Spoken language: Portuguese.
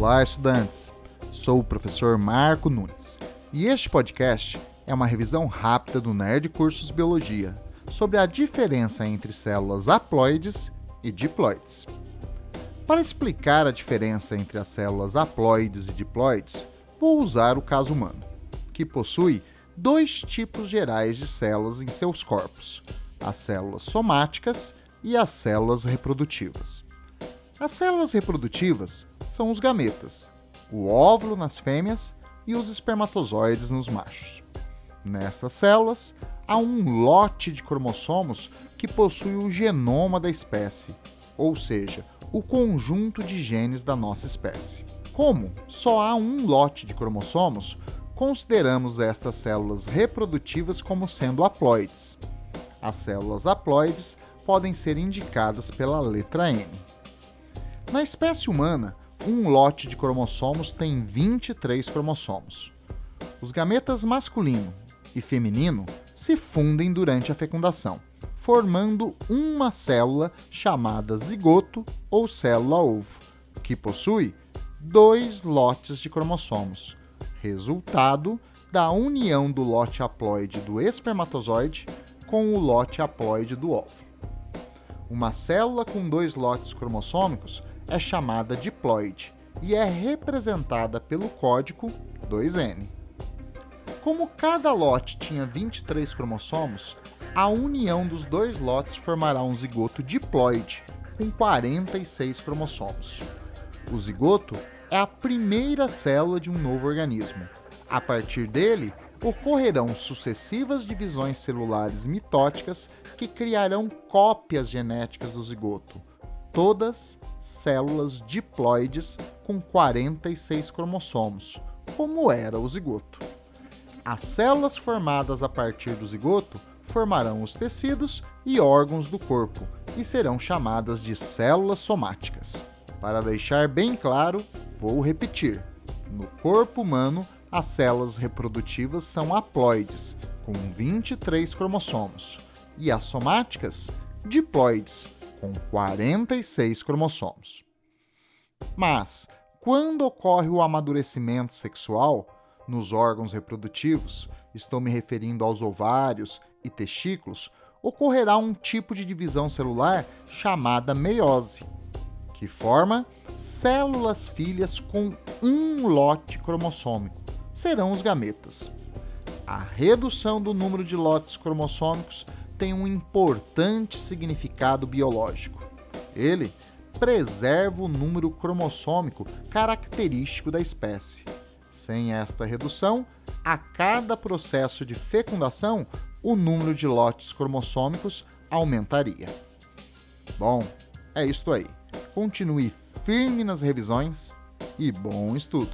Olá, estudantes! Sou o professor Marco Nunes e este podcast é uma revisão rápida do Nerd Cursos Biologia sobre a diferença entre células haploides e diploides. Para explicar a diferença entre as células haploides e diploides, vou usar o caso humano, que possui dois tipos gerais de células em seus corpos: as células somáticas e as células reprodutivas. As células reprodutivas são os gametas, o óvulo nas fêmeas e os espermatozoides nos machos. Nestas células, há um lote de cromossomos que possui o genoma da espécie, ou seja, o conjunto de genes da nossa espécie. Como só há um lote de cromossomos, consideramos estas células reprodutivas como sendo haploides. As células haploides podem ser indicadas pela letra M. Na espécie humana, um lote de cromossomos tem 23 cromossomos. Os gametas masculino e feminino se fundem durante a fecundação, formando uma célula chamada zigoto ou célula-ovo, que possui dois lotes de cromossomos, resultado da união do lote haploide do espermatozoide com o lote haploide do óvulo. Uma célula com dois lotes cromossômicos é chamada diploide e é representada pelo código 2N. Como cada lote tinha 23 cromossomos, a união dos dois lotes formará um zigoto diploide com 46 cromossomos. O zigoto é a primeira célula de um novo organismo. A partir dele, ocorrerão sucessivas divisões celulares mitóticas que criarão cópias genéticas do zigoto, todas células diploides com 46 cromossomos, como era o zigoto. As células formadas a partir do zigoto formarão os tecidos e órgãos do corpo e serão chamadas de células somáticas. Para deixar bem claro, vou repetir: no corpo humano, as células reprodutivas são haploides, com 23 cromossomos, e as somáticas, diploides, com 46 cromossomos. Mas, quando ocorre o amadurecimento sexual nos órgãos reprodutivos, estou me referindo aos ovários e testículos, ocorrerá um tipo de divisão celular chamada meiose, que forma células filhas com um lote cromossômico. Serão os gametas. A redução do número de lotes cromossômicos tem um importante significado biológico. Ele preserva o número cromossômico característico da espécie. Sem esta redução, a cada processo de fecundação, o número de lotes cromossômicos aumentaria. Bom, é isto aí. Continue firme nas revisões e bom estudo!